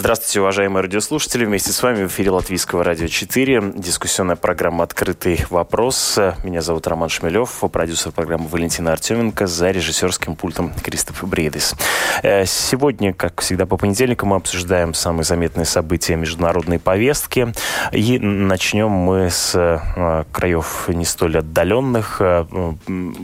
Здравствуйте, уважаемые радиослушатели. Вместе с вами в эфире Латвийского радио 4. Дискуссионная программа «Открытый вопрос». Меня зовут Роман Шмелев, продюсер программы Валентина Артеменко, за режиссерским пультом Кристоф Бредис. Э, сегодня, как всегда по понедельникам, мы обсуждаем самые заметные события международной повестки. И начнем мы с э, краев не столь отдаленных. Э,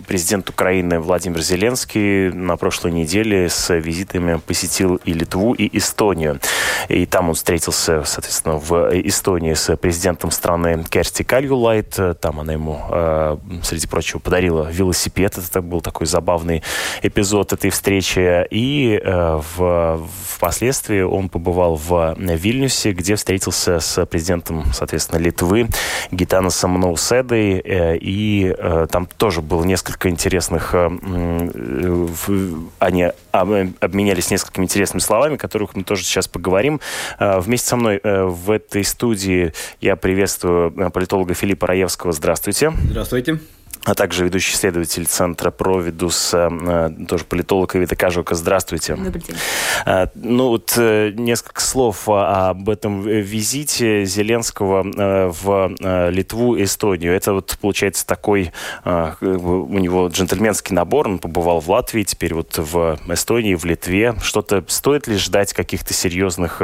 президент Украины Владимир Зеленский на прошлой неделе с визитами посетил и Литву, и Эстонию. И там он встретился, соответственно, в Эстонии с президентом страны Керсти Кальюлайт. Там она ему, э, среди прочего, подарила велосипед. Это был такой забавный эпизод этой встречи. И э, в, впоследствии он побывал в Вильнюсе, где встретился с президентом, соответственно, Литвы Гитаносом Ноуседой. Э, и там тоже было несколько интересных... Они обменялись несколькими интересными словами, которых мы тоже сейчас поговорим. Э, вместе со мной э, в этой студии я приветствую э, политолога Филиппа Раевского. Здравствуйте. Здравствуйте а также ведущий исследователь Центра Провидус, э, тоже политолог Ивита Кажука. Здравствуйте. Добрый день. Э, ну вот э, несколько слов об этом визите Зеленского в Литву и Эстонию. Это вот получается такой у него джентльменский набор. Он побывал в Латвии, теперь вот в Эстонии, в Литве. Что-то стоит ли ждать каких-то серьезных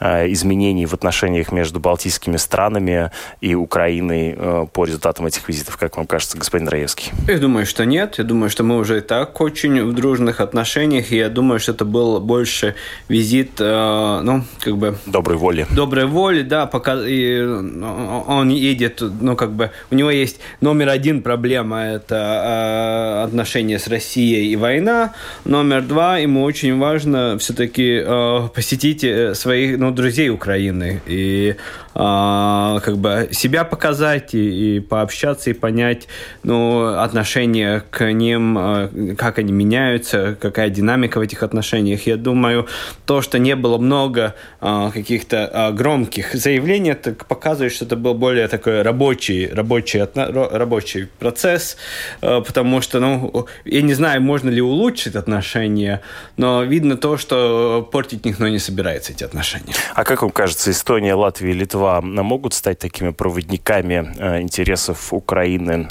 изменений в отношениях между балтийскими странами и Украиной по результатам этих визитов, как вам кажется, господин Раевский? Я думаю, что нет. Я думаю, что мы уже и так очень в дружных отношениях. И я думаю, что это был больше визит, э, ну, как бы... Доброй воли. Доброй воли, да. Пока и ну, он едет, ну, как бы... У него есть номер один проблема – это э, отношения с Россией и война. Номер два – ему очень важно все-таки э, посетить э, своих, ну, друзей Украины. И э, как бы себя показать и, и пообщаться и понять, ну, отношение к ним, э, как они меняются, какая динамика в этих отношениях. Я думаю, то, что не было много э, каких-то э, громких заявлений, это показывает, что это был более такой рабочий, рабочий, рабочий процесс, потому что, ну, я не знаю, можно ли улучшить отношения, но видно то, что портить никто не собирается эти отношения. А как вам кажется, Эстония, Латвия Литва могут стать такими проводниками интересов Украины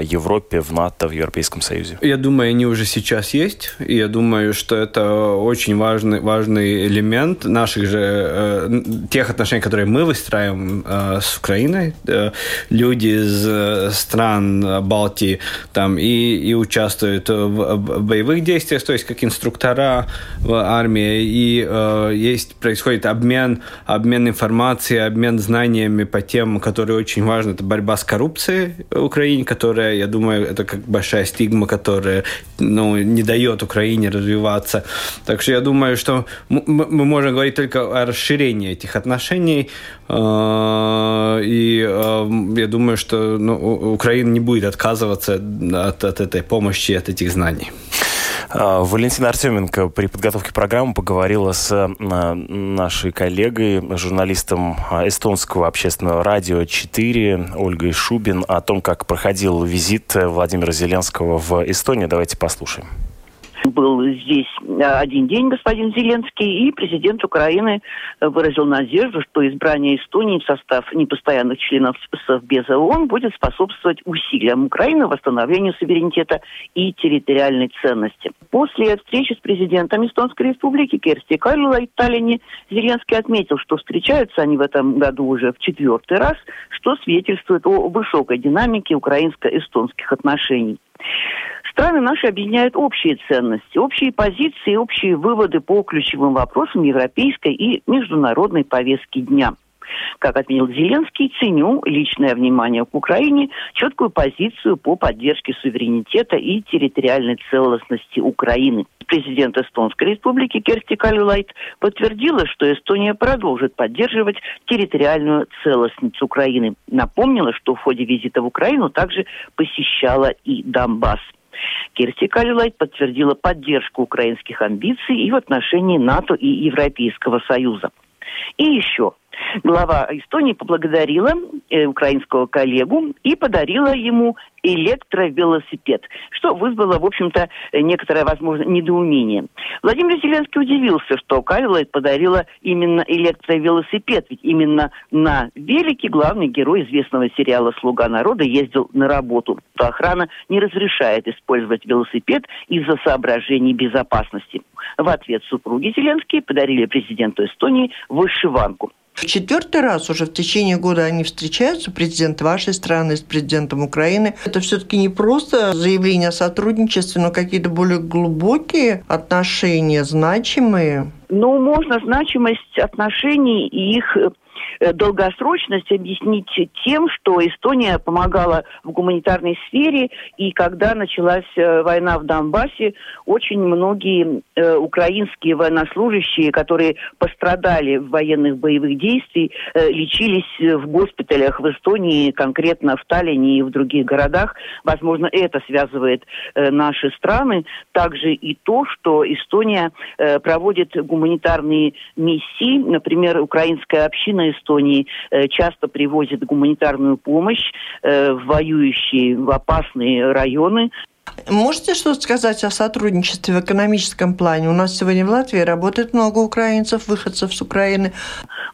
Европе, в НАТО, в Европейском Союзе? Я думаю, они уже сейчас есть. И я думаю, что это очень важный, важный элемент наших же э, тех отношений, которые мы выстраиваем э, с Украиной. Э, люди из э, стран Балтии там и, и участвуют в, в боевых действиях, то есть как инструктора в армии. И э, есть происходит обмен, обмен информацией, обмен знаниями по темам, которые очень важны. Это борьба с коррупцией в Украине, которая, я думаю, это как большая стигма, которая ну, не дает Украине развиваться. Так что я думаю, что мы можем говорить только о расширении этих отношений. А, и а, я думаю, что ну, Украина не будет отказываться от, от этой помощи, от этих знаний. А, Валентина Артеменко при подготовке программы поговорила с а, нашей коллегой, журналистом эстонского общественного радио 4 Ольгой Шубин о том, как проходил визит Владимира Зеленского в Эстонию. Давайте послушаем был здесь э, один день господин Зеленский, и президент Украины выразил надежду, что избрание Эстонии в состав непостоянных членов Совбеза ООН будет способствовать усилиям Украины в восстановлению суверенитета и территориальной ценности. После встречи с президентом Эстонской республики Керсти Карлула и Таллине Зеленский отметил, что встречаются они в этом году уже в четвертый раз, что свидетельствует о высокой динамике украинско-эстонских отношений. Страны наши объединяют общие ценности, общие позиции, общие выводы по ключевым вопросам европейской и международной повестки дня. Как отметил Зеленский, ценю личное внимание к Украине, четкую позицию по поддержке суверенитета и территориальной целостности Украины. Президент Эстонской республики Керсти Калюлайт подтвердила, что Эстония продолжит поддерживать территориальную целостность Украины. Напомнила, что в ходе визита в Украину также посещала и Донбасс. Керсти Калюлайт подтвердила поддержку украинских амбиций и в отношении НАТО и Европейского Союза. И еще глава Эстонии поблагодарила э, украинского коллегу и подарила ему электровелосипед, что вызвало, в общем-то, некоторое, возможно, недоумение. Владимир Зеленский удивился, что Кайлайт подарила именно электровелосипед, ведь именно на велике главный герой известного сериала «Слуга народа» ездил на работу. То охрана не разрешает использовать велосипед из-за соображений безопасности. В ответ супруги Зеленские подарили президенту Эстонии вышиванку. В четвертый раз уже в течение года они встречаются, президент вашей страны с президентом Украины. Это все-таки не просто заявление о сотрудничестве, но какие-то более глубокие отношения, значимые. Ну, можно значимость отношений и их долгосрочность объяснить тем, что Эстония помогала в гуманитарной сфере, и когда началась э, война в Донбассе, очень многие э, украинские военнослужащие, которые пострадали в военных боевых действиях, э, лечились в госпиталях в Эстонии, конкретно в Таллине и в других городах. Возможно, это связывает э, наши страны. Также и то, что Эстония э, проводит гуманитарные миссии. Например, украинская община Эстонии э, часто привозит гуманитарную помощь э, в воюющие, в опасные районы. Можете что-то сказать о сотрудничестве в экономическом плане? У нас сегодня в Латвии работает много украинцев, выходцев с Украины.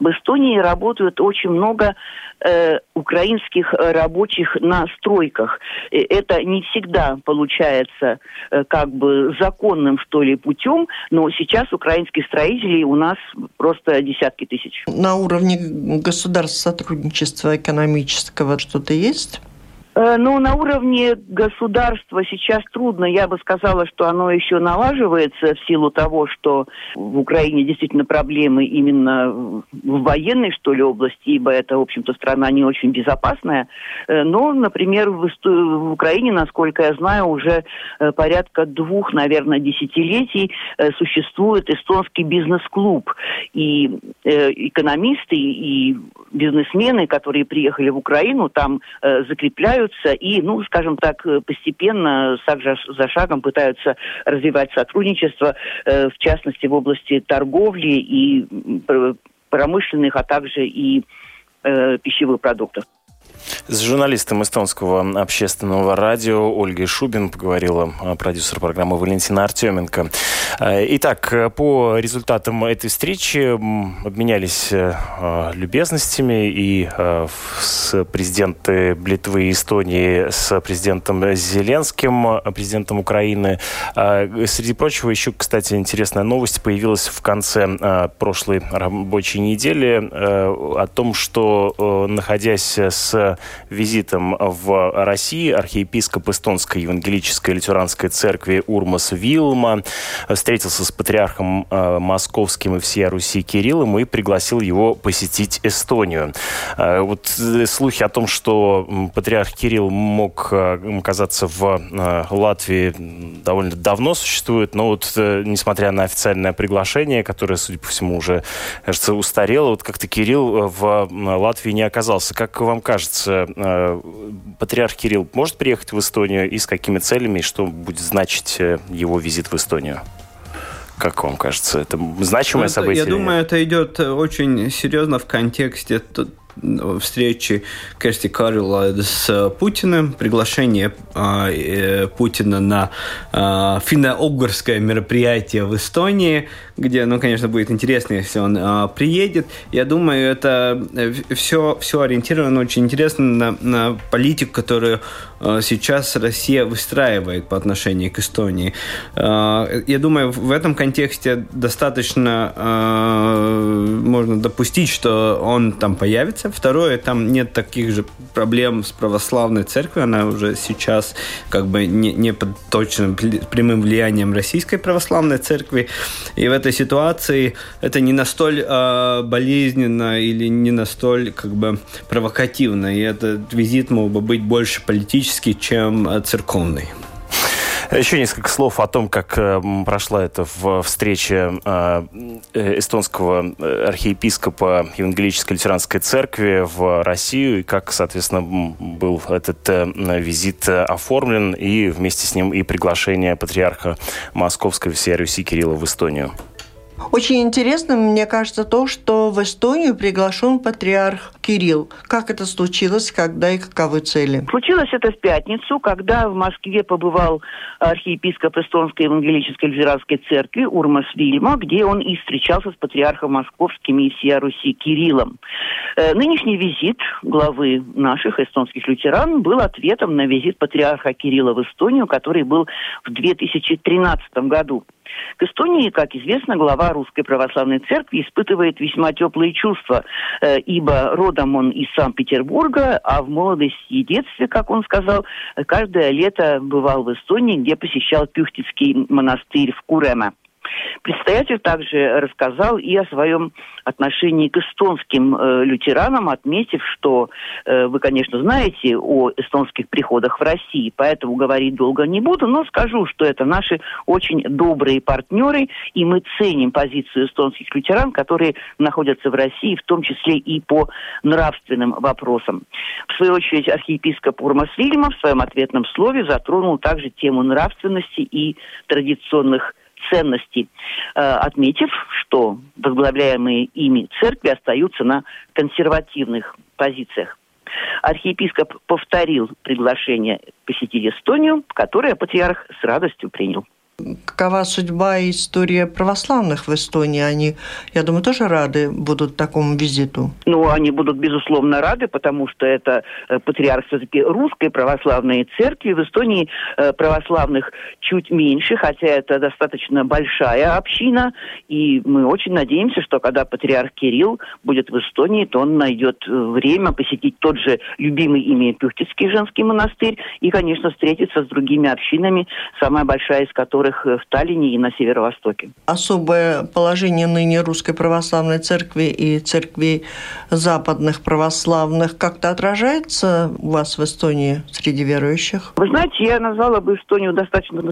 В Эстонии работают очень много э, украинских рабочих на стройках. Это не всегда получается э, как бы законным, что ли, путем, но сейчас украинских строителей у нас просто десятки тысяч. На уровне государств сотрудничества экономического что-то есть? Ну, на уровне государства сейчас трудно. Я бы сказала, что оно еще налаживается в силу того, что в Украине действительно проблемы именно в военной, что ли, области, ибо это, в общем-то, страна не очень безопасная. Э, но, например, в, в Украине, насколько я знаю, уже э, порядка двух, наверное, десятилетий существует эстонский бизнес-клуб. И экономисты, и бизнесмены, которые приехали в Украину, там закрепляют развиваются и, ну, скажем так, э, постепенно, шаг за шагом пытаются развивать сотрудничество, э, в частности, в области торговли и промышленных, а также и э, пищевых продуктов. С журналистом эстонского общественного радио Ольгой Шубин поговорила продюсер программы Валентина Артеменко. Э, итак, по результатам этой встречи обменялись э, любезностями и э, с президенты Литвы и Эстонии с президентом Зеленским, президентом Украины. Среди прочего, еще, кстати, интересная новость появилась в конце прошлой рабочей недели о том, что, находясь с визитом в России архиепископ эстонской евангелической лютеранской церкви Урмас Вилма встретился с патриархом э, московским и всея Руси Кириллом и пригласил его посетить Эстонию. Э, вот э, слухи о том, что патриарх Кирилл мог оказаться в Латвии довольно давно существуют, но вот несмотря на официальное приглашение, которое, судя по всему, уже, кажется, устарело, вот как-то Кирилл в Латвии не оказался. Как вам кажется, э, патриарх Кирилл может приехать в Эстонию и с какими целями, и что будет значить э, его визит в Эстонию? Как вам кажется, это значимое ну, событие? Я думаю, это идет очень серьезно в контексте встречи Керсти Карла с Путиным, приглашение э, Путина на э, финно-угорское мероприятие в Эстонии, где, ну, конечно, будет интересно, если он э, приедет. Я думаю, это все, все ориентировано очень интересно на, на политику, которую сейчас Россия выстраивает по отношению к Эстонии. Я думаю, в этом контексте достаточно можно допустить, что он там появится границе. Второе, там нет таких же проблем с православной церковью. Она уже сейчас как бы не, не под точным прямым влиянием российской православной церкви. И в этой ситуации это не настолько э, болезненно или не настолько как бы провокативно. И этот визит мог бы быть больше политический, чем э, церковный. Еще несколько слов о том, как э, прошла эта встреча э, эстонского архиепископа Евангелической лютеранской церкви в Россию, и как, соответственно, был этот визит оформлен, и вместе с ним и приглашение патриарха Московской всей Руси Кирилла в Эстонию. Очень интересно, мне кажется, то, что в Эстонию приглашен патриарх Кирилл. Как это случилось, когда и каковы цели? Случилось это в пятницу, когда в Москве побывал архиепископ Эстонской евангелической лютеранской церкви Урмас Вильма, где он и встречался с патриархом московским и всея Руси Кириллом. Э, нынешний визит главы наших эстонских лютеран был ответом на визит патриарха Кирилла в Эстонию, который был в 2013 году. К Эстонии, как известно, глава Русской Православной Церкви испытывает весьма теплые чувства, э, ибо родом он из Санкт-Петербурга, а в молодости и детстве, как он сказал, каждое лето бывал в Эстонии, где посещал Пюхтицкий монастырь в Куреме. Предстоятель также рассказал и о своем отношении к эстонским э, лютеранам, отметив, что э, вы, конечно, знаете о эстонских приходах в России, поэтому говорить долго не буду, но скажу, что это наши очень добрые партнеры, и мы ценим позицию эстонских лютеран, которые находятся в России, в том числе и по нравственным вопросам. В свою очередь, архиепископ Урмас Вильма в своем ответном слове затронул также тему нравственности и традиционных ценностей, э, отметив, что возглавляемые ими церкви остаются на консервативных позициях. Архиепископ повторил приглашение посетить Эстонию, которое патриарх с радостью принял. Какова судьба и история православных в Эстонии? Они, я думаю, тоже рады будут такому визиту. Ну, они будут, безусловно, рады, потому что это э, патриарх все-таки русской православной церкви. В Эстонии э, православных чуть меньше, хотя это достаточно большая община. И мы очень надеемся, что когда патриарх Кирилл будет в Эстонии, то он найдет э, время посетить тот же любимый ими Пюхтицкий женский монастырь и, конечно, встретиться с другими общинами, самая большая из которых которых э, в Таллине и на северо-востоке. Особое положение ныне Русской Православной Церкви и церквей западных православных как-то отражается у вас в Эстонии среди верующих? Вы знаете, я назвала бы Эстонию достаточно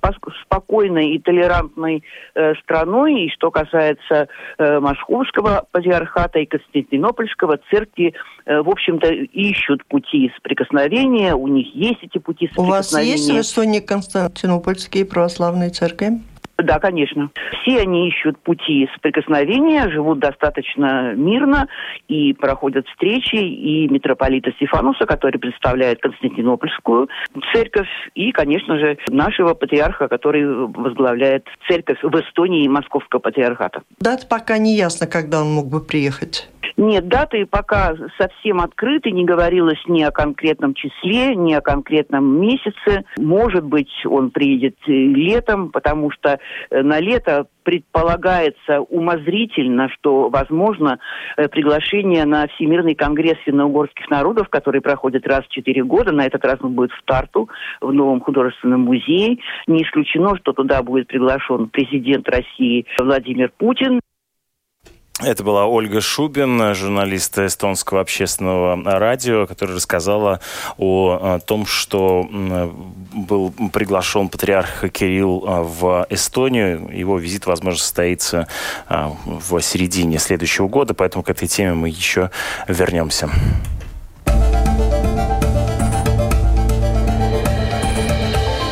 спокойной и толерантной э, страной. И что касается э, Московского патриархата и Константинопольского, церкви, э, в общем-то, ищут пути соприкосновения, у них есть эти пути соприкосновения. У вас есть в Эстонии Константинопольские православные церкви? Katargem. Да, конечно. Все они ищут пути соприкосновения, живут достаточно мирно и проходят встречи и митрополита Стефануса, который представляет Константинопольскую церковь, и, конечно же, нашего патриарха, который возглавляет церковь в Эстонии и Московского патриархата. Дата пока не ясно, когда он мог бы приехать. Нет, даты пока совсем открыты, не говорилось ни о конкретном числе, ни о конкретном месяце. Может быть, он приедет летом, потому что на лето предполагается умозрительно, что возможно э, приглашение на Всемирный конгресс финно-угорских народов, который проходит раз в четыре года. На этот раз он будет в Тарту, в новом художественном музее. Не исключено, что туда будет приглашен президент России Владимир Путин. Это была Ольга Шубин, журналист эстонского общественного радио, которая рассказала о том, что был приглашен патриарх Кирилл а, в Эстонию. Его визит, возможно, состоится в середине следующего года, поэтому к этой теме мы еще вернемся.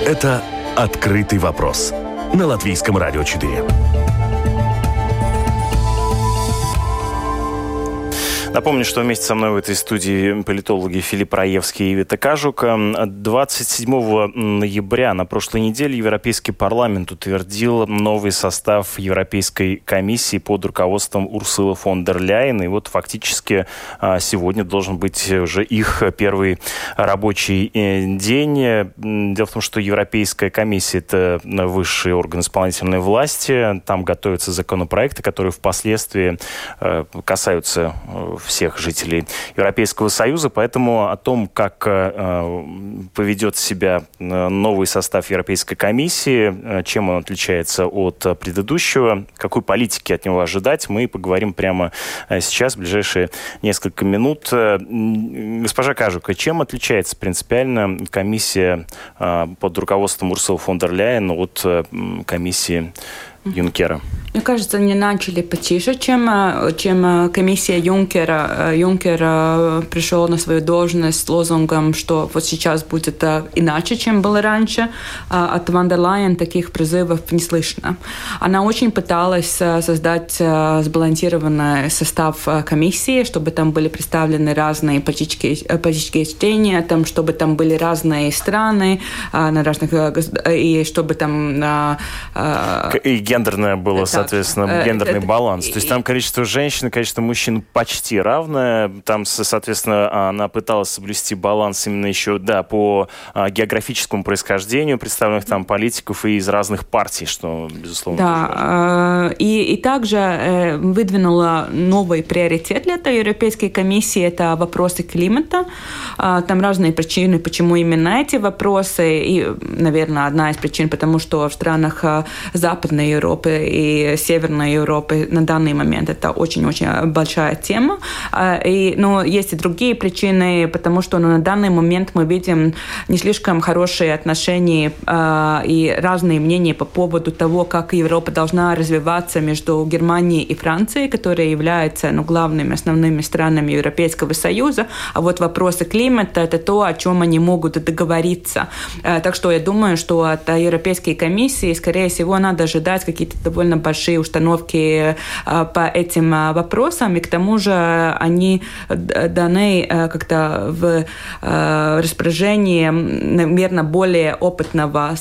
Это «Открытый вопрос» на Латвийском радио 4. Напомню, что вместе со мной в этой студии политологи Филипп Раевский и Вита Кажука. 27 ноября на прошлой неделе Европейский парламент утвердил новый состав Европейской комиссии под руководством Урсулы фон дер Ляйен. И вот фактически а, сегодня должен быть уже их первый рабочий э, день. Дело в том, что Европейская комиссия – это высший орган исполнительной власти. Там готовятся законопроекты, которые впоследствии э, касаются э, всех жителей Европейского Союза. Поэтому о том, как поведет себя новый состав Европейской комиссии, чем он отличается от предыдущего, какой политики от него ожидать, мы поговорим прямо сейчас, в ближайшие несколько минут. Госпожа Кажука, чем отличается принципиально комиссия под руководством Урсула фон дер Ляйен от комиссии Юнкера? Мне кажется, они начали потише, чем, э, чем э, комиссия Юнкера. Э, Юнкер пришел на свою должность с лозунгом, что вот сейчас будет иначе, чем было раньше. А от Ван Лайен таких призывов не слышно. Она очень пыталась создать сбалансированный состав комиссии, чтобы там были представлены разные политические, политические чтения, там, чтобы там были разные страны на разных и чтобы там и гендерное было, так, соответственно, э, гендерный это, баланс. То есть там количество женщин, количество мужчин почти равное. Там, соответственно, она пыталась соблюсти баланс именно еще, да, по а, географическому происхождению представленных там политиков и из разных партий, что, безусловно, Да, э, и, и также э, выдвинула новый приоритет для этой Европейской комиссии, это вопросы климата. А, там разные причины, почему именно эти вопросы. И, наверное, одна из причин, потому что в странах Западной Европы и Северной Европы на данный момент это очень-очень большая тема. А, и, но есть и другие причины, потому что ну, на данный момент мы видим не слишком хорошие отношения э, и разные мнения по поводу того, как Европа должна развиваться между Германией и Францией, которые являются ну, главными основными странами Европейского Союза. А вот вопросы климата – это то, о чем они могут договориться. Э, так что я думаю, что от Европейской комиссии, скорее всего, надо ожидать какие-то довольно большие установки э, по этим э, вопросам, и к тому же они даны как-то в распоряжении, наверное, более опытного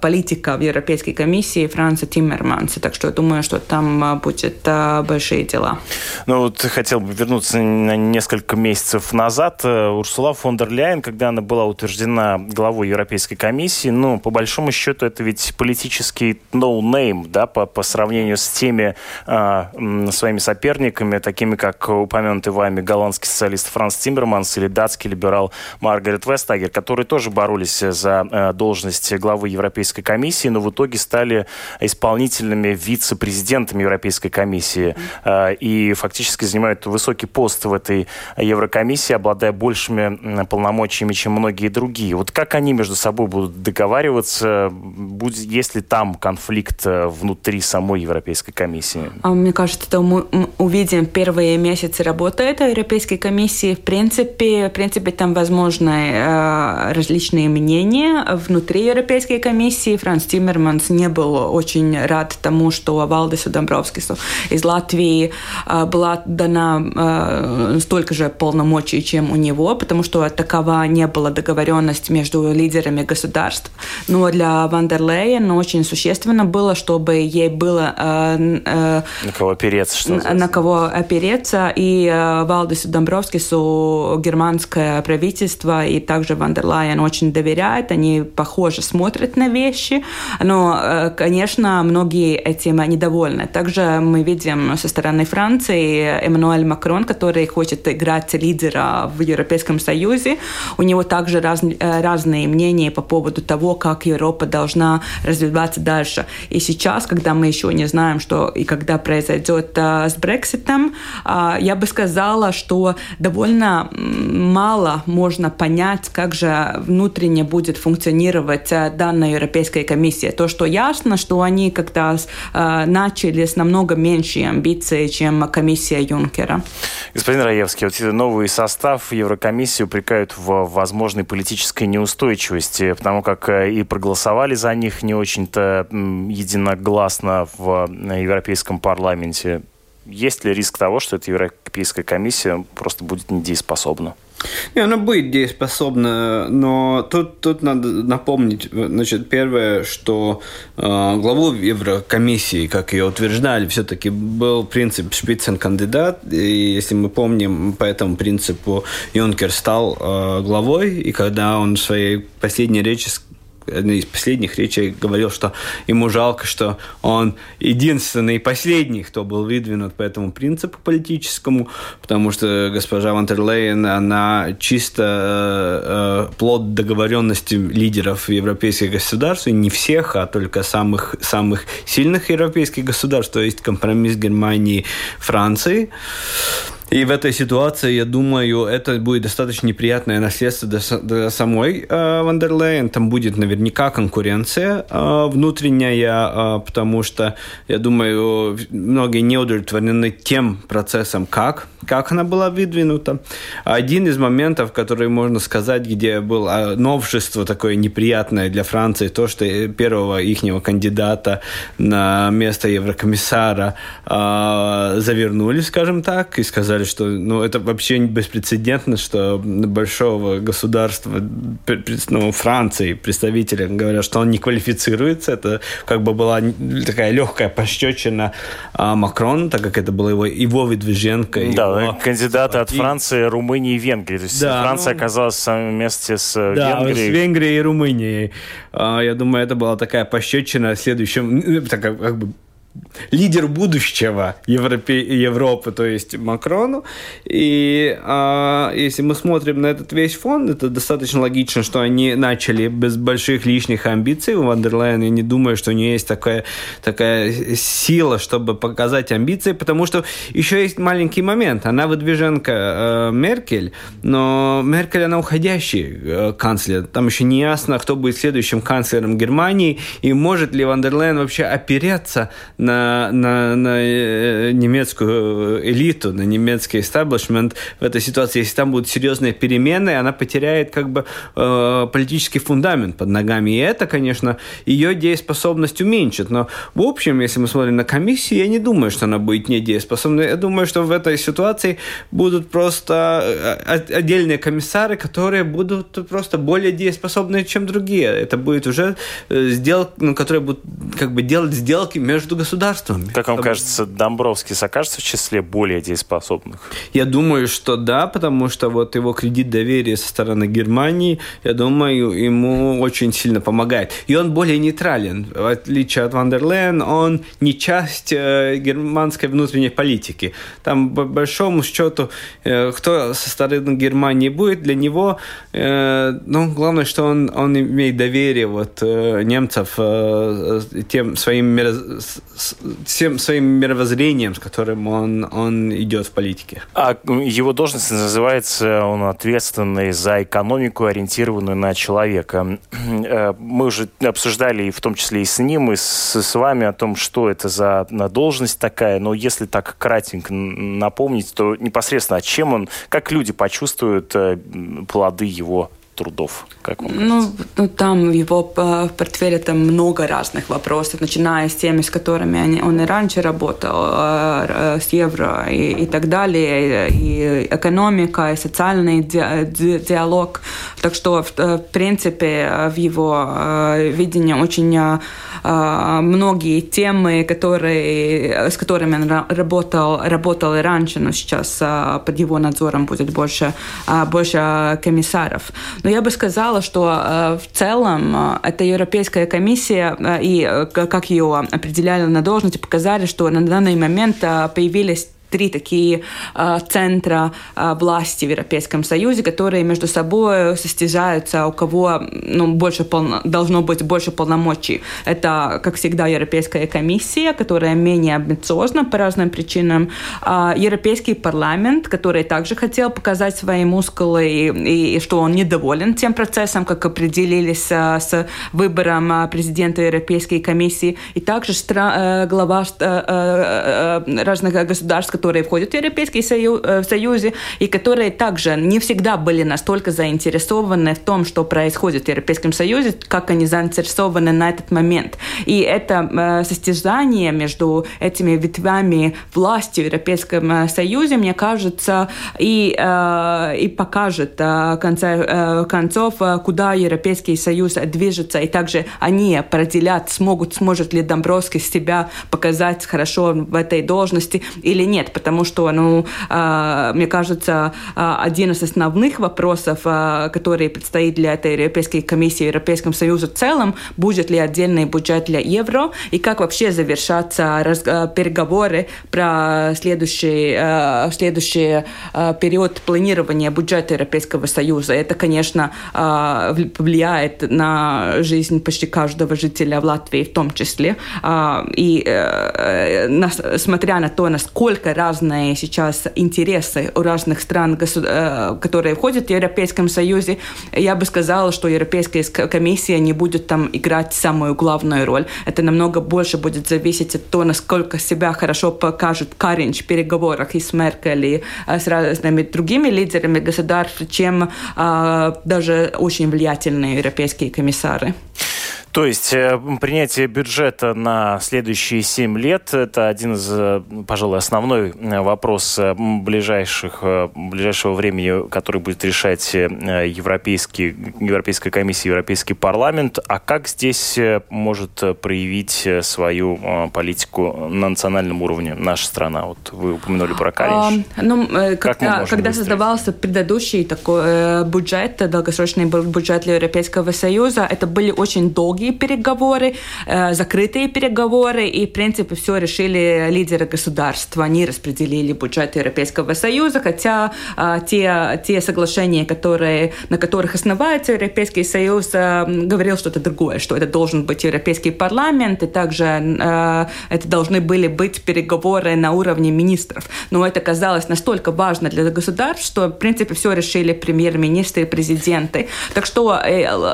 политика в Европейской комиссии Франца Тиммерманса. Так что я думаю, что там будет большие дела. Ну вот хотел бы вернуться на несколько месяцев назад. Урсула фон дер Ляйен, когда она была утверждена главой Европейской комиссии, ну, по большому счету, это ведь политический no-name, да, по, по сравнению с теми а, своими соперниками, такими как упомянутый вами голландский социалист Франц Тиммерманс или датский либерал Маргарет Вестагер, которые тоже боролись за а, должность главы Европейской комиссии, но в итоге стали исполнительными вице-президентами Европейской комиссии а, и фактически занимают высокий пост в этой Еврокомиссии, обладая большими полномочиями, чем многие другие. Вот как они между собой будут договариваться, будет, если там конфликт э, внутри самой Европейской комиссии? А, мне кажется, что мы увидим первые месяцы работы этой Европейской комиссии. В принципе, в принципе там возможны э, различные мнения внутри Европейской комиссии. Франц Тиммерманс не был очень рад тому, что Валдису Домбровскису из Латвии э, была дана столько же полномочий, чем у него, потому что такова не была договоренность между лидерами государств. Но для Ван дер Лейен очень существенно было, чтобы ей было... Э, э, на кого опереться, что На, на кого опереться. И э, Валдису Домбровскису германское правительство и также Ван дер Лайен очень доверяют. Они похоже смотрят на вещи. Но, конечно, многие этим недовольны. Также мы видим со стороны Франции Эммануэль Макрон, который хочет играть лидера в Европейском Союзе. У него также раз, разные мнения по поводу того, как Европа должна развиваться дальше. И сейчас, когда мы еще не знаем, что и когда произойдет а, с Брекситом, а, я бы сказала, что довольно мало можно понять, как же внутренне будет функционировать а, данная Европейская комиссия. То, что ясно, что они как-то а, начали с намного меньшей амбицией, чем комиссия Юнкера. Господин Раевский, вот новый состав Еврокомиссии упрекают в возможной политической неустойчивости, потому как э, и проголосовали за них не очень-то единогласно в э, Европейском парламенте. Есть ли риск того, что эта Европейская комиссия просто будет недееспособна? Не, она будет дееспособна, но тут, тут надо напомнить, значит, первое, что э, главу Еврокомиссии, как ее утверждали, все-таки был принцип шпицен-кандидат, и если мы помним, по этому принципу Юнкер стал э, главой, и когда он в своей последней речи одной из последних речей говорил, что ему жалко, что он единственный и последний, кто был выдвинут по этому принципу политическому, потому что госпожа Ван дер Лейен, она чисто э, э, плод договоренности лидеров европейских государств, и не всех, а только самых, самых сильных европейских государств, то есть компромисс Германии, Франции. И в этой ситуации, я думаю, это будет достаточно неприятное наследство для, самой э, Ван дер Лейен. Там будет наверняка конкуренция э, внутренняя, э, потому что, я думаю, многие не удовлетворены тем процессом, как, как она была выдвинута. Один из моментов, который можно сказать, где было новшество такое неприятное для Франции, то, что первого ихнего кандидата на место еврокомиссара э, завернули, скажем так, и сказали, сказали, что ну, это вообще беспрецедентно, что большого государства, ну, Франции, представителя говорят, что он не квалифицируется. Это как бы была такая легкая пощечина а, Макрон, так как это было его, его выдвиженка. Да, его... кандидаты от Франции, Румынии и Венгрии. То есть да, Франция ну, оказалась вместе с да, Венгрией. с Венгрией и Румынией. А, я думаю, это была такая пощечина следующем, такая как бы лидер будущего Европе, Европы, то есть Макрону. И а, если мы смотрим на этот весь фонд, это достаточно логично, что они начали без больших лишних амбиций. У Ван дер Лейен, я не думаю, что у нее есть такая, такая сила, чтобы показать амбиции, потому что еще есть маленький момент. Она выдвиженка э, Меркель, но Меркель, она уходящий э, канцлер. Там еще не ясно, кто будет следующим канцлером Германии, и может ли Ван дер Лейен вообще опереться на, на, на э, немецкую элиту, на немецкий эстаблишмент в этой ситуации. Если там будут серьезные перемены, она потеряет как бы э, политический фундамент под ногами. И это, конечно, ее дееспособность уменьшит. Но в общем, если мы смотрим на комиссию, я не думаю, что она будет недееспособной. Я думаю, что в этой ситуации будут просто э, отдельные комиссары, которые будут просто более дееспособны, чем другие. Это будет уже э, сделка, ну, которые будут как бы делать сделки между государствами государствами. Как вам кажется, Домбровский окажется в числе более дееспособных? Я думаю, что да, потому что вот его кредит доверия со стороны Германии, я думаю, ему очень сильно помогает. И он более нейтрален. В отличие от Вандерлен, он не часть э, германской внутренней политики. Там, по большому счету, э, кто со стороны Германии будет, для него, э, ну, главное, что он, он имеет доверие вот, э, немцев э, тем своим всем своим мировоззрением, с которым он, он идет в политике. А его должность называется, он ответственный за экономику, ориентированную на человека. Э, мы уже обсуждали, и в том числе и с ним, и с, с вами о том, что это за должность такая, но если так кратенько напомнить, то непосредственно, чем он, как люди почувствуют э, плоды его трудов? Как вам ну, ну, там в его портфеле там много разных вопросов, начиная с теми, с которыми они, он и раньше работал, э, э, с евро и, и так далее, и экономика, и социальный ди диалог. Так что, в, принципе, в его э, видении очень многие темы, которые, с которыми он работал, работал и раньше, но сейчас под его надзором будет больше, больше комиссаров. Но я бы сказала, что э, в целом э, эта Европейская комиссия э, и как ее определяли на должности, показали, что на данный момент появились три такие э, центра э, власти в Европейском Союзе, которые между собой состязаются, у кого ну, больше полно, должно быть больше полномочий. Это, как всегда, Европейская комиссия, которая менее амбициозна по разным причинам, э, Европейский парламент, который также хотел показать свои мускулы и, и, и что он недоволен тем процессом, как определились э, с выбором президента Европейской комиссии, и также стра- э, глава э, э, э, разных государств, которые входят в Европейский Союз, э, в Союзе и которые также не всегда были настолько заинтересованы в том, что происходит в Европейском Союзе, как они заинтересованы на этот момент. И это э, состязание между этими ветвями власти в Европейском э, Союзе, мне кажется, и, и покажет в конце концов, куда Европейский Союз движется, и также они определят, смогут, сможет ли Домбровский себя показать хорошо в этой должности или нет. Потому что, ну, мне кажется, один из основных вопросов, который предстоит для этой Европейской комиссии, Европейскому Союзу в целом, будет ли отдельный бюджет для евро и как вообще завершатся переговоры про следующий, следующий период планирования бюджета Европейского Союза. Это, конечно, влияет на жизнь почти каждого жителя в Латвии в том числе. И смотря на то, насколько разные сейчас интересы у разных стран, э, которые входят в Европейском Союзе, я бы сказала, что Европейская комиссия не будет там играть самую главную роль. Это намного больше будет зависеть от того, насколько себя хорошо покажет Каринч в переговорах и с Меркель, и э, с разными другими лидерами государств, чем а, даже очень влиятельные европейские комиссары. То есть э, принятие бюджета на следующие семь лет – это один из, э, пожалуй, основной э, вопрос ближайших, ближайшего времени, который будет решать Европейский, Европейская комиссия, Европейский парламент. А как здесь может проявить свою политику на национальном уровне наша страна? Вот вы упомянули про Каринч. А, ну, когда, когда создавался предыдущий такой бюджет, долгосрочный бюджет для Европейского Союза, это были очень долгие долгие переговоры, э, закрытые переговоры, и, в принципе, все решили лидеры государства. Они распределили бюджет Европейского Союза, хотя э, те, те соглашения, которые, на которых основается Европейский Союз, э, говорил что-то другое, что это должен быть Европейский парламент, и также это должны были быть переговоры на уровне министров. Но это казалось настолько важно для государств, что, в принципе, все решили премьер-министры и президенты. Так что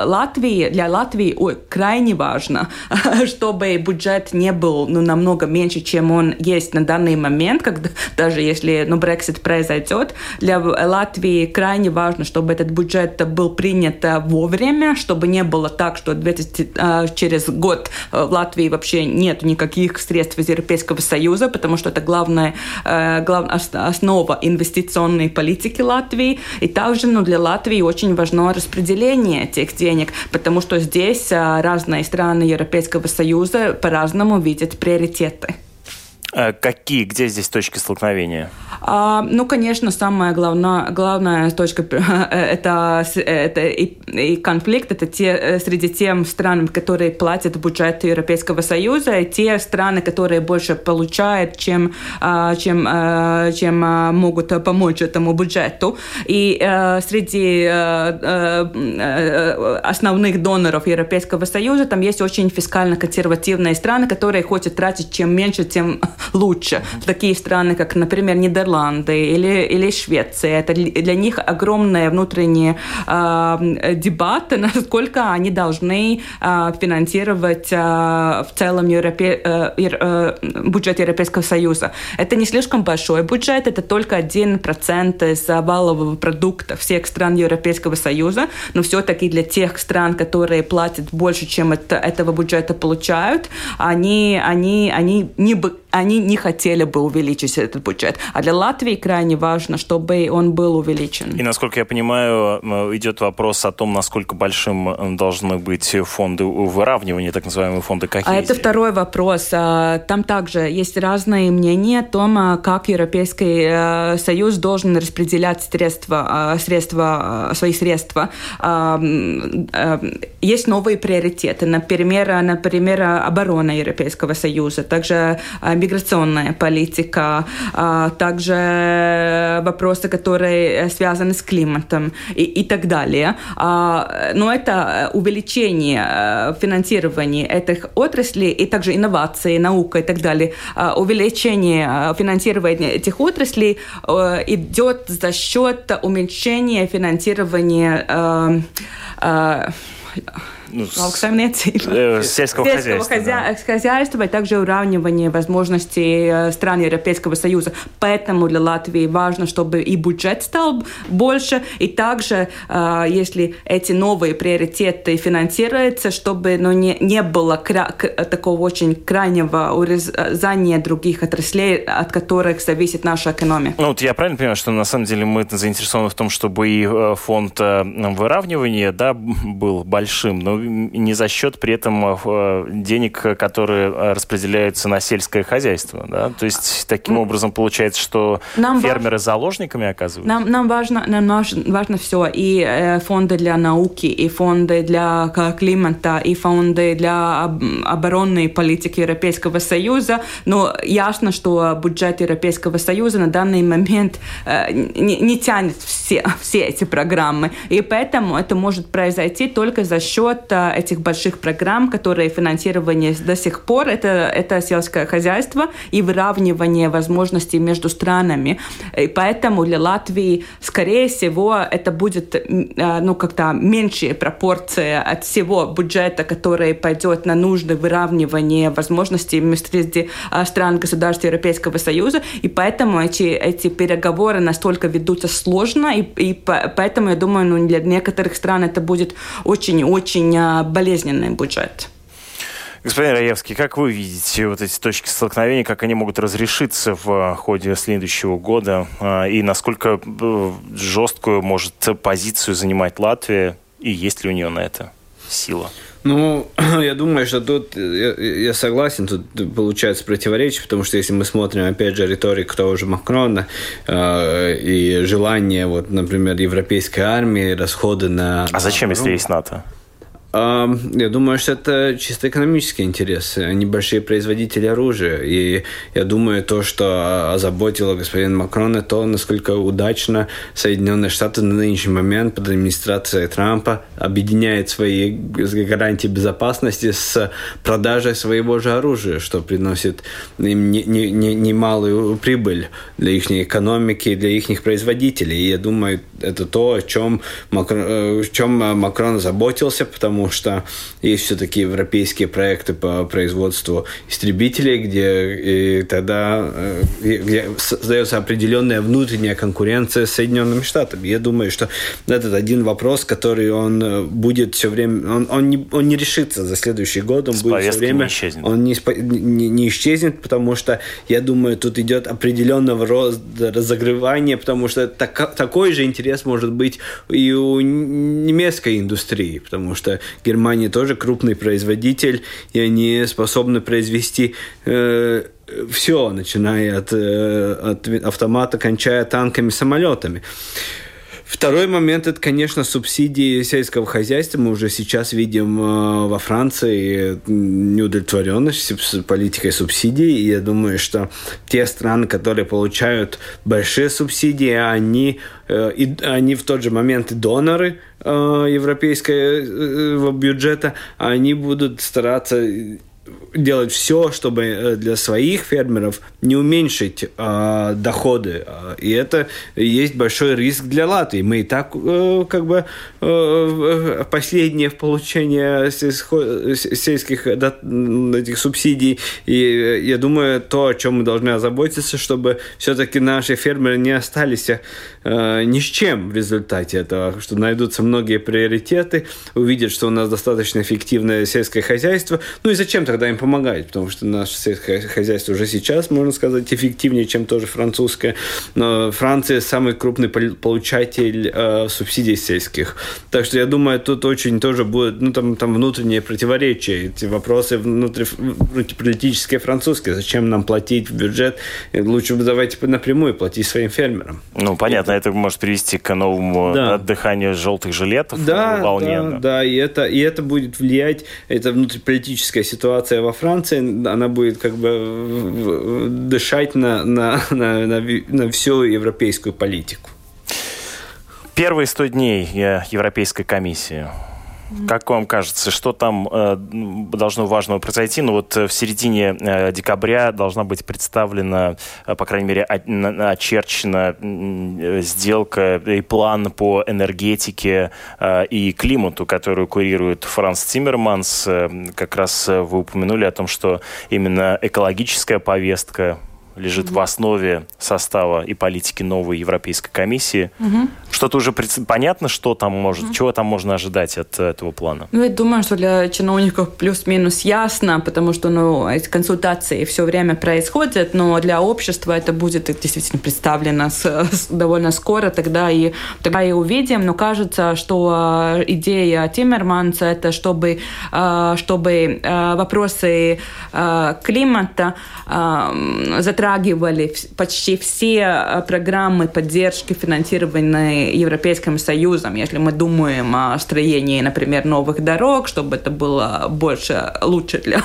Латвии, для Латвии ой, крайне важно, чтобы бюджет не был ну, намного меньше, чем он есть на данный момент, когда, даже если ну, Brexit произойдет. Для Латвии крайне важно, чтобы этот бюджет был принят э, вовремя, чтобы не было так, что 20, э, через год э, в Латвии вообще нет никаких средств из Европейского Союза, потому что это главная, главная основа инвестиционной политики Латвии. И также ну, для Латвии очень важно распределение этих денег, потому что здесь разные страны Европейского Союза по-разному видят приоритеты. Э, какие, где здесь точки столкновения? А, ну, конечно, самая главная, главная точка это, это и, и конфликт, это те, э, среди тем стран, которые платят бюджет Европейского Союза, и те страны, которые больше получают, чем, а, чем, а, чем могут помочь этому бюджету. И среди основных доноров Европейского Союза там есть очень фискально консервативные страны, которые хотят тратить чем меньше, тем лучше. Такие страны, как, например, Нидерланды или, или Швеция, это для них огромные внутренние э, дебаты, насколько они должны э, финансировать э, в целом Европе, э, э, бюджет Европейского Союза. Это не слишком большой бюджет, это только 1% из валового продукта всех стран Европейского Союза, но все-таки для тех стран, которые платят больше, чем это, этого бюджета получают, они, они, они не бы они не хотели бы увеличить этот бюджет. А для Латвии крайне важно, чтобы он был увеличен. И, насколько я понимаю, идет вопрос о том, насколько большим должны быть фонды выравнивания, так называемые фонды кохезии. А это второй вопрос. А, там также есть разные мнения о том, а, как Европейский э, Союз должен распределять средства, а, средства свои средства. Есть новые приоритеты, например, например оборона Европейского Союза, также миграционная политика, а также вопросы, которые связаны с климатом и, и так далее. А, но это увеличение э, финансирования этих отраслей и также инновации, наука и так далее. А, увеличение э, финансирования этих отраслей э, идет за счет уменьшения финансирования ну, Lauksaimniecība. Э, сельского, сельского хозяйства. Хозя... Да. хозяйства и также уравнивание возможностей э, стран Европейского Союза. Поэтому для Латвии важно, чтобы и бюджет стал больше, и также, э, если эти новые приоритеты финансируются, чтобы ну, не, не было кра... такого очень крайнего урезания других отраслей, от которых зависит наша экономика. Ну, вот я правильно понимаю, что на самом деле мы заинтересованы в том, чтобы и фонд выравнивания да, был большим, но но не за счет при этом денег, которые распределяются на сельское хозяйство. Да? То есть таким образом получается, что нам фермеры важно, заложниками оказываются? Нам, нам, важно, нам важно все. И фонды для науки, и фонды для климата, и фонды для оборонной политики Европейского Союза. Но ясно, что бюджет Европейского Союза на данный момент не, не тянет все, все эти программы. И поэтому это может произойти только за счет этих больших программ, которые финансирование до сих пор это, это сельское хозяйство и выравнивание возможностей между странами. И поэтому для Латвии, скорее всего, это будет ну, как-то меньшие пропорции от всего бюджета, который пойдет на нужды выравнивания возможностей среди стран государств Европейского Союза. И поэтому эти, эти переговоры настолько ведутся сложно, и, и поэтому, я думаю, ну, для некоторых стран это будет очень-очень а, болезненный бюджет. Господин Раевский, как вы видите вот эти точки столкновения, как они могут разрешиться в ходе следующего года, а, и насколько э, жесткую может позицию занимать Латвия, и есть ли у нее на это сила? Ну, я думаю, что тут я, я согласен, тут получается противоречие, потому что если мы смотрим, опять же, риторику того же Макрона э, и желание, вот, например, европейской армии, расходы на... А зачем, если есть НАТО? Я думаю, что это чисто экономический интерес. Они большие производители оружия. И я думаю, то, что озаботило господин Макрон, это то, насколько удачно Соединенные Штаты на нынешний момент под администрацией Трампа объединяет свои гарантии безопасности с продажей своего же оружия, что приносит им немалую не, не, не прибыль для их экономики, для их производителей. И я думаю, это то, о чем Макрон, э, о чем Макрон заботился, потому что есть все-таки европейские проекты по производству истребителей, где и тогда э, где создается определенная внутренняя конкуренция с Соединенными Штатами. Я думаю, что этот один вопрос, который он э, будет все время, он, он, не, он не решится за следующий год, он с будет все время, не он не, не, не исчезнет, потому что я думаю, тут идет определенного рода разогревания, потому что так, такой же интерес может быть и у немецкой индустрии, потому что Германия тоже крупный производитель, и они способны произвести э, все, начиная от, э, от автомата, кончая танками, самолетами. Второй момент – это, конечно, субсидии сельского хозяйства. Мы уже сейчас видим э, во Франции неудовлетворенность политикой субсидий. И я думаю, что те страны, которые получают большие субсидии, они, э, и, они в тот же момент и доноры э, европейского бюджета, они будут стараться делать все, чтобы э, для своих фермеров не уменьшить э, доходы. А, и это есть большой риск для Латвии. Мы и так э, как бы э, последние в получении сельско- сельских этих субсидий. И я думаю, то, о чем мы должны озаботиться, чтобы все-таки наши фермеры не остались э, ни с чем в результате этого, что найдутся многие приоритеты, увидят, что у нас достаточно эффективное сельское хозяйство. Ну и зачем тогда им помогать? Потому что наше сельское хозяйство уже сейчас, можно сказать, эффективнее, чем тоже французское. Но Франция самый крупный получатель э, субсидий сельских. Так что я думаю, тут очень тоже будет, ну там, там внутренние противоречия, эти вопросы внутриполитические французские. Зачем нам платить в бюджет? Лучше бы давайте напрямую платить своим фермерам. Ну, понятно, это может привести к новому да. отдыханию желтых жилетов да, волне. Да, да, и это, и это будет влиять, это внутриполитическая ситуация во Франции, она будет как бы дышать на, на, на, на, на всю европейскую политику. Первые 100 дней э, Европейской комиссии как вам кажется, что там э, должно важного произойти? Ну вот э, в середине э, декабря должна быть представлена, э, по крайней мере, о, очерчена э, сделка и план по энергетике э, и климату, которую курирует Франс Тиммерманс. Э, как раз э, вы упомянули о том, что именно экологическая повестка лежит в основе состава и политики новой Европейской комиссии. Мгм. Что-то уже пред- понятно, что там может, чего там можно ожидать от э, этого плана? Ну, я думаю, что для чиновников плюс-минус ясно, потому что ну, эти консультации все время происходят, но для общества это будет действительно представлено с- с- довольно скоро, тогда и, тогда и увидим. Но кажется, что э, идея Тиммерманса это чтобы, э, чтобы вопросы климата э, затрагивали почти все э, программы поддержки, финансированные Европейским Союзом. Если мы думаем о строении, например, новых дорог, чтобы это было больше, лучше для,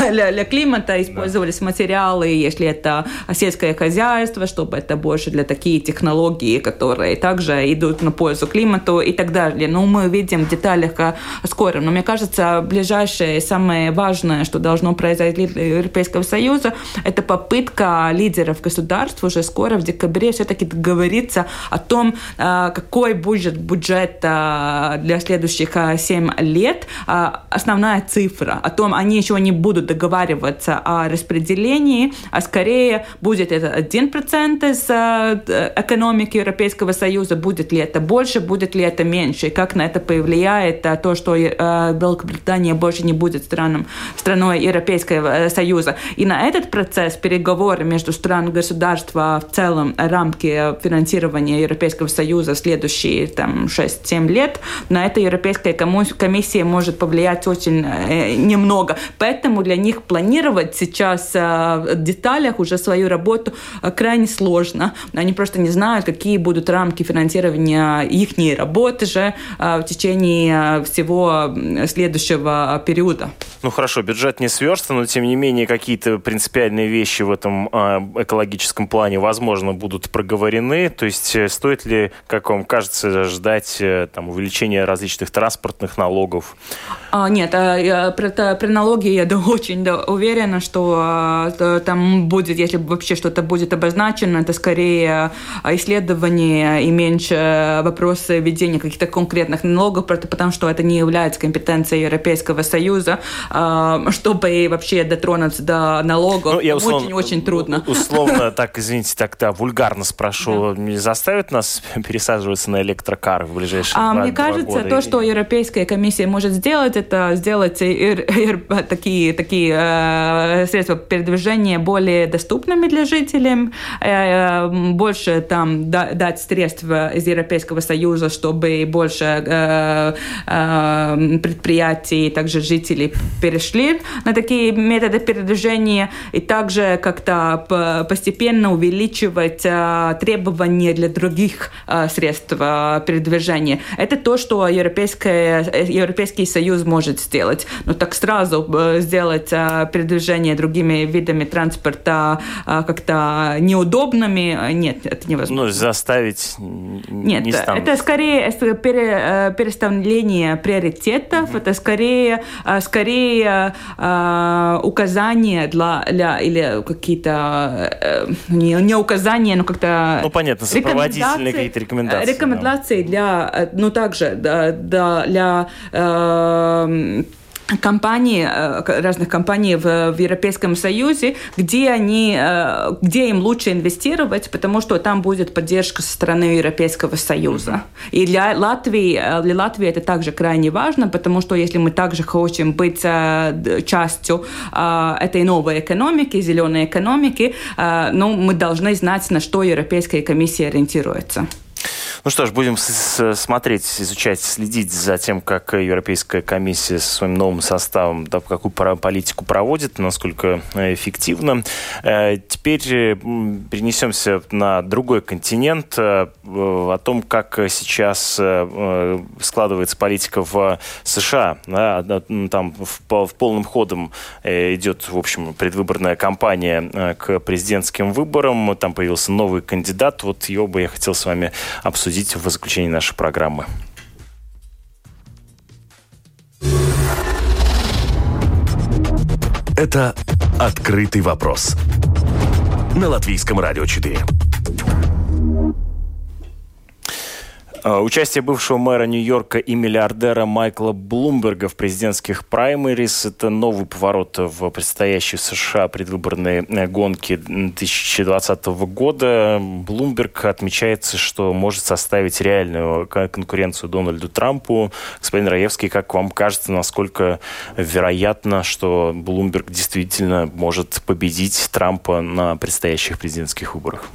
для, для климата, использовались материалы, если это сельское хозяйство, чтобы это больше для такие технологии, которые также идут на пользу климату и так далее. Но мы увидим в деталях а, скоро. Но мне кажется, ближайшее, самое важное, что должно произойти для Европейского Союза, это попытка лидеров государств уже скоро в декабре все-таки договориться о том, а, какой будет бюджет а, для следующих 7 лет. А, Основная цифра о том, они еще не будут договариваться о распределении, а скорее будет это 1% из экономики Европейского Союза, будет ли это больше, будет ли это меньше, и как на это повлияет то, что э, Великобритания больше не будет страном, страной Европейского э, Союза. И на этот процесс переговоры между стран государства в целом рамки финансирования Европейского Союза следующие там, 6-7 лет, на это Европейская комиссия может повлиять очень э, немного. Поэтому для них планировать сейчас э, в деталях уже свою работу э, крайне сложно. Они просто не знают, какие будут рамки финансирования их работы же э, в течение э, всего следующего периода. Ну хорошо, бюджет не сверстан, но тем не менее какие-то принципиальные вещи в этом а, экологическом плане, возможно, будут проговорены. То есть э, стоит ли, как вам кажется, ждать э, там, увеличения различных транспортных налогов? А, нет, я про, про налоги я да, очень да, уверена, что то там будет, если вообще что-то будет обозначено, это скорее а, исследование и меньше вопросы введения каких-то конкретных налогов, потому что это не является компетенцией Европейского Союза, чтобы вообще дотронуться до налогов. Ну, я условно- Очень-очень трудно. Условно, так, извините, так-то вульгарно спрошу, не заставит нас пересаживаться на электрокары в ближайшие А два- мне кажется, года? то, что Европейская комиссия может сделать, это сделать ир- такие, такие э, средства передвижения более доступными для жителей, э, э, больше там да- дать средств из Европейского Союза, чтобы больше э, э, предприятий, также жителей перешли на такие методы передвижения, и также как-то постепенно увеличивать э, требования для других э, средств э, передвижения. Это то, что Европейский Союз может сделать. Но так сразу э, сделать передвижение другими видами транспорта как-то неудобными, нет, это невозможно. Ну, заставить Нет, не станут. это скорее э, э, переставление приоритетов, это скорее, э, скорее э, указания для, для или какие-то э, не, не указания, но как-то Ну, понятно, сопроводительные какие-то рекомендации, Рекомендации для, э, ну также да, да, для э, компаний, э, разных компаний в, в Европейском Союзе, где они, э, где им лучше инвестировать, потому что там будет поддержка со стороны Европейского Союза. И для Латвии, э, для Латвии это также крайне важно, потому что если мы также хотим быть частью этой новой экономики, зеленой экономики, ну, мы должны знать, на что Европейская комиссия ориентируется. Ну что ж, будем смотреть, изучать, следить за тем, как Европейская комиссия со своим новым составом, да, какую политику проводит, насколько э, эффективно. Э, Теперь перенесемся на другой континент, э, о том, как сейчас складывается политика в США. Там в, по- в полным ходом идет, в общем, предвыборная кампания к президентским выборам. Там появился новый кандидат. Вот его бы я хотел с вами обсудить в заключении нашей программы. Это «Открытый вопрос» на Латвийском радио 4. А, участие бывшего мэра Нью-Йорка и миллиардера Майкла Блумберга в президентских праймерис – это новый поворот в предстоящей США предвыборной э, гонке 2020 года. Блумберг отмечается, что может составить реальную конкуренцию Дональду Трампу. Господин Раевский, как вам кажется, насколько вероятно, что Блумберг действительно может победить Трампа на предстоящих президентских выборах?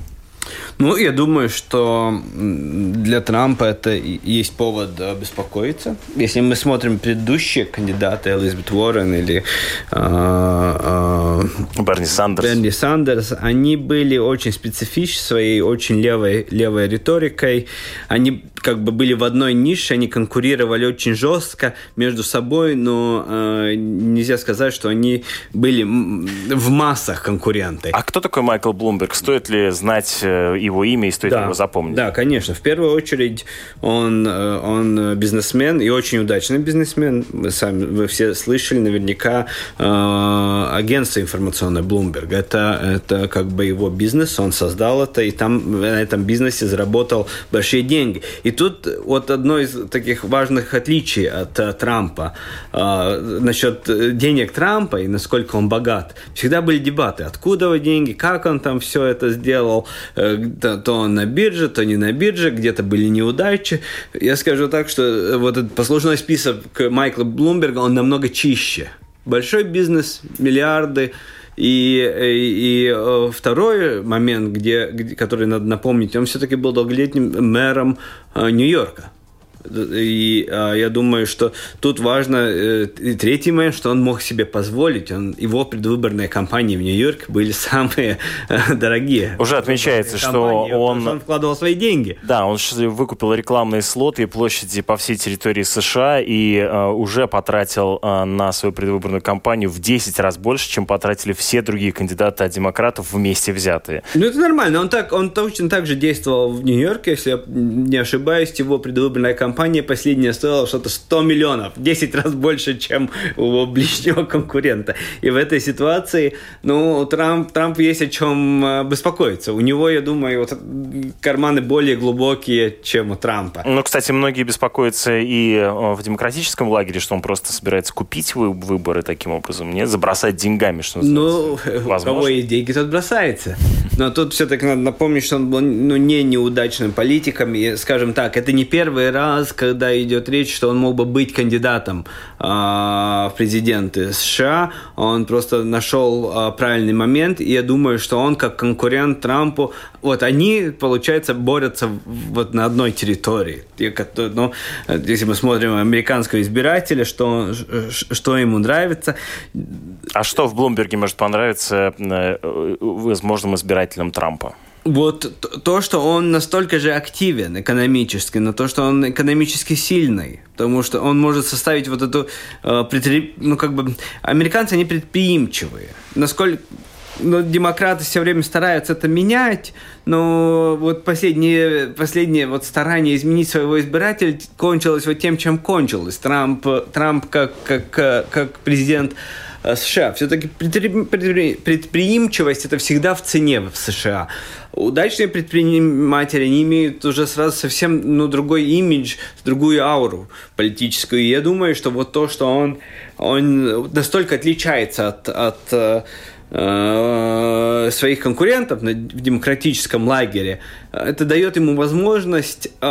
Ну, я думаю, что для Трампа это есть повод беспокоиться. Если мы смотрим предыдущие кандидаты, Элизабет Уоррен или э, э, Берни Сандерс. Берни Сандерс, они были очень специфичны своей очень левой, левой риторикой. Они как бы были в одной нише, они конкурировали очень жестко между собой, но э, нельзя сказать, что они были в массах конкуренты. А кто такой Майкл Блумберг? Стоит ли знать э, его имя и стоит да, его запомнить? Да, конечно. В первую очередь он, э, он бизнесмен и очень удачный бизнесмен. Вы сами вы все слышали наверняка э, агентство информационное Bloomberg. Это, это как бы его бизнес, он создал это, и там на этом бизнесе заработал большие деньги. И тут вот одно из таких важных отличий от uh, Трампа uh, насчет денег Трампа и насколько он богат. Всегда были дебаты, откуда его деньги, как он там все это сделал, то, то он на бирже, то не на бирже, где-то были неудачи. Я скажу так, что вот этот послужной список Майкла Блумберга, он намного чище. Большой бизнес, миллиарды, и, и, и э, второй момент, где, который надо напомнить, он все-таки был долголетним мэром э, Нью-Йорка. И а, я думаю, что тут важно э, и третий момент, что он мог себе позволить. Он, его предвыборные кампании в Нью-Йорке были самые э, дорогие. Уже отмечается, что он... он вкладывал свои деньги. Да, он выкупил рекламные слоты и площади по всей территории США и э, уже потратил э, на свою предвыборную кампанию в 10 раз больше, чем потратили все другие кандидаты от демократов вместе взятые. Ну, это нормально. Он, так, он точно так же действовал в Нью-Йорке, если я не ошибаюсь, его предвыборная кампания компания последняя стоила что-то 100 миллионов, 10 раз больше, чем у ближнего конкурента. И в этой ситуации, ну, Трамп, Трамп есть о чем э, беспокоиться. У него, я думаю, вот карманы более глубокие, чем у Трампа. Ну, кстати, многие беспокоятся и э, в демократическом лагере, что он просто собирается купить выборы таким образом, нет, забросать деньгами, что Ну, Возможно. у кого есть деньги, тот бросается. Но тут все-таки надо напомнить, что он был ну, не неудачным политиком. И, скажем так, это не первый раз, раз, когда идет речь, что он мог бы быть кандидатом э, в президенты США, он просто нашел э, правильный момент, и я думаю, что он как конкурент Трампу, вот они, получается, борются вот на одной территории. Ну, если мы смотрим американского избирателя, что, что ему нравится. А что в Блумберге может понравиться э, возможным избирателям Трампа? Вот то, что он настолько же активен экономически, но то, что он экономически сильный, потому что он может составить вот эту, э, ну как бы, американцы, они предприимчивые. Насколько, ну, демократы все время стараются это менять, но вот последнее, последнее вот старание изменить своего избирателя кончилось вот тем, чем кончилось. Трамп, Трамп как, как, как президент Э, США. Все-таки предприимчивость это всегда в цене в США. Удачные предприниматели, они имеют уже сразу совсем ну, другой имидж, другую ауру политическую. И я думаю, что вот то, что он, он настолько отличается от, от э, Э, своих конкурентов в демократическом лагере, это дает ему возможность э,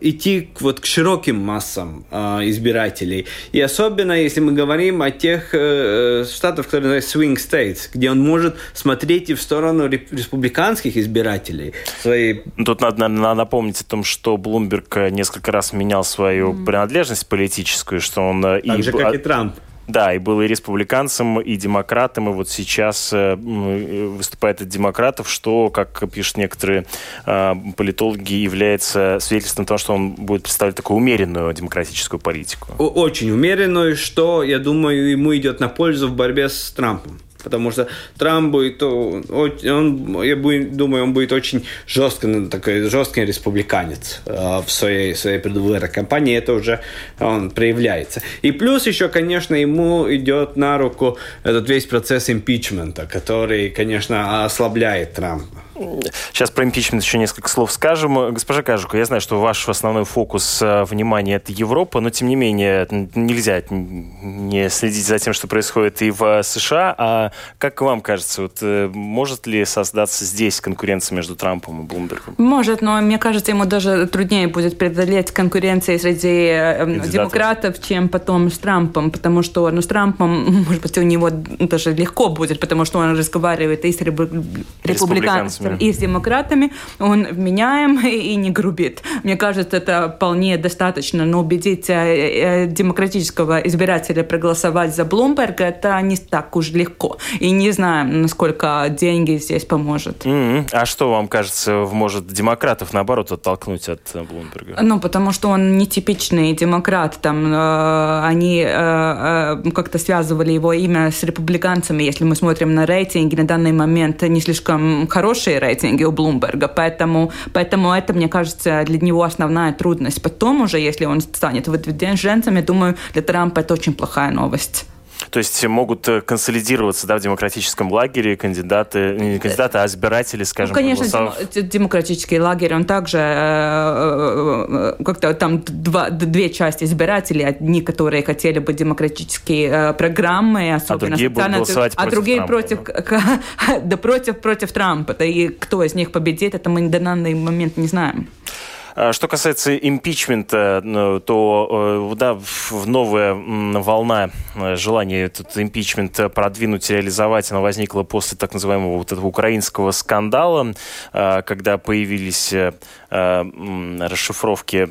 идти вот к широким массам э, избирателей. И особенно, если мы говорим о тех э, штатах, которые называются swing states, где он может смотреть и в сторону республиканских избирателей. Свои... Тут надо, надо напомнить о том, что Блумберг несколько раз менял свою mm. принадлежность политическую, что он... Так и... же, как и Трамп. Да, и был и республиканцем, и демократом, и вот сейчас э, выступает от демократов, что, как пишут некоторые э, политологи, является свидетельством того, что он будет представлять такую умеренную демократическую политику. Очень умеренную, что, я думаю, ему идет на пользу в борьбе с Трампом потому что Трамп будет, он, я думаю, он будет очень жестко, ну, такой жесткий республиканец э, в своей, своей предвыборной кампании, это уже он проявляется. И плюс еще, конечно, ему идет на руку этот весь процесс импичмента, который, конечно, ослабляет Трампа. Сейчас про импичмент еще несколько слов скажем. Госпожа Кажука, я знаю, что ваш основной фокус э, внимания – это Европа, но, тем не менее, нельзя не следить за тем, что происходит и в США. А как вам кажется, вот, э, может ли создаться здесь конкуренция между Трампом и Блумбергом? Может, но мне кажется, ему даже труднее будет преодолеть конкуренцию среди Кандидатов. демократов, чем потом с Трампом, потому что ну, с Трампом, может быть, у него даже легко будет, потому что он разговаривает и с републиканцами, и с демократами, он вменяем и не грубит. Мне кажется, это вполне достаточно, но убедить э, э, демократического избирателя проголосовать за Блумберга, это не так уж легко. И не знаем, насколько деньги здесь поможет. Mm-hmm. А что вам кажется, может демократов, наоборот, оттолкнуть от э, Блумберга? Ну, потому что он нетипичный демократ. Там э, они э, э, как-то связывали его имя с республиканцами. Если мы смотрим на рейтинги, на данный момент не слишком хорошие рейтинги у Блумберга, поэтому, поэтому это, мне кажется, для него основная трудность. Потом уже, если он станет выдвиженцем, я думаю, для Трампа это очень плохая новость. То есть могут э, консолидироваться да, в демократическом лагере кандидаты, не кандидаты, а избиратели, скажем, ну, конечно, проголосовав... демократический лагерь, он также э, э, как-то там два, две части избирателей, одни, которые хотели бы демократические программы, особенно а другие будут голосовать а против другие Трампа, против, да, против, против Трампа. И кто из них победит, это мы на данный момент не знаем. А что касается импичмента, ну, то э, да, новая волна э, желания этот импичмент продвинуть реализовать, она возникла после так называемого вот этого украинского скандала, э, когда появились расшифровки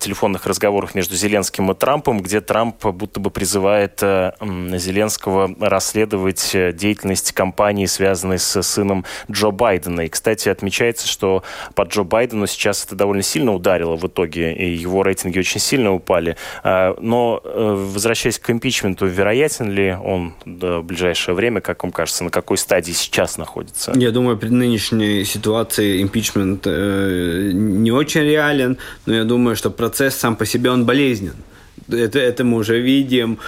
телефонных разговоров между Зеленским и Трампом, где Трамп будто бы призывает Зеленского расследовать деятельность компании, связанной с сыном Джо Байдена. И, кстати, отмечается, что под Джо Байдену сейчас это довольно сильно сильно ударило в итоге, и его рейтинги очень сильно упали. А, но, э, возвращаясь к импичменту, вероятен ли он в ближайшее время, как вам кажется, на какой стадии сейчас находится? Я думаю, при нынешней ситуации импичмент э, не очень реален, но я думаю, что процесс сам по себе, он болезнен это, это мы уже видим,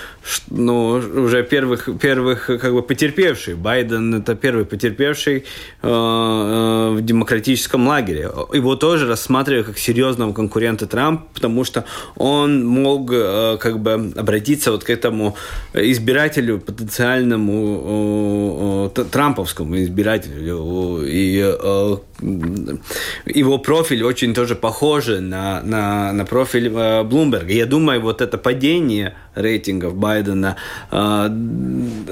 ну, уже первых, первых как бы потерпевший. Байден это первый потерпевший э, э, в демократическом лагере. Его тоже рассматривают как серьезного конкурента Трампа, потому что он мог э, как бы обратиться вот к этому избирателю, потенциальному э, э, трамповскому избирателю. И э, его профиль очень тоже похож на, на, на профиль э, Блумберга. Я думаю, вот это падение рейтингов Байдена э,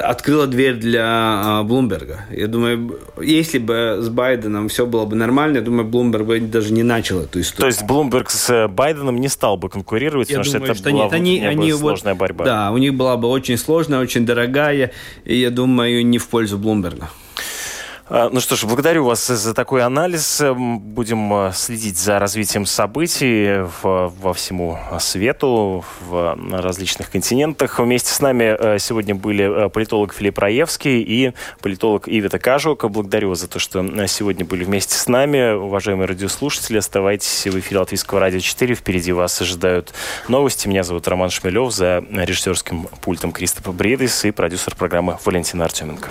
открыло дверь для э, Блумберга. Я думаю, если бы с Байденом все было бы нормально, я думаю, Блумберг бы даже не начал эту историю. То есть Блумберг с Байденом не стал бы конкурировать, я потому думаю, что это что была нет, они, они сложная вот, борьба. Да, у них была бы очень сложная, очень дорогая, и я думаю, не в пользу Блумберга. А, ну что ж, благодарю вас за такой анализ. Будем э, следить за развитием событий во всему свету, в различных континентах. Вместе с нами э, сегодня были э, политолог Филипп Раевский и политолог Ивета Кажука. Благодарю вас за то, что сегодня были вместе с нами. Уважаемые радиослушатели, оставайтесь в эфире Латвийского радио 4. Впереди вас ожидают новости. Меня зовут Роман Шмелев. За режиссерским пультом Кристофа Бредис и продюсер программы Валентина Артеменко.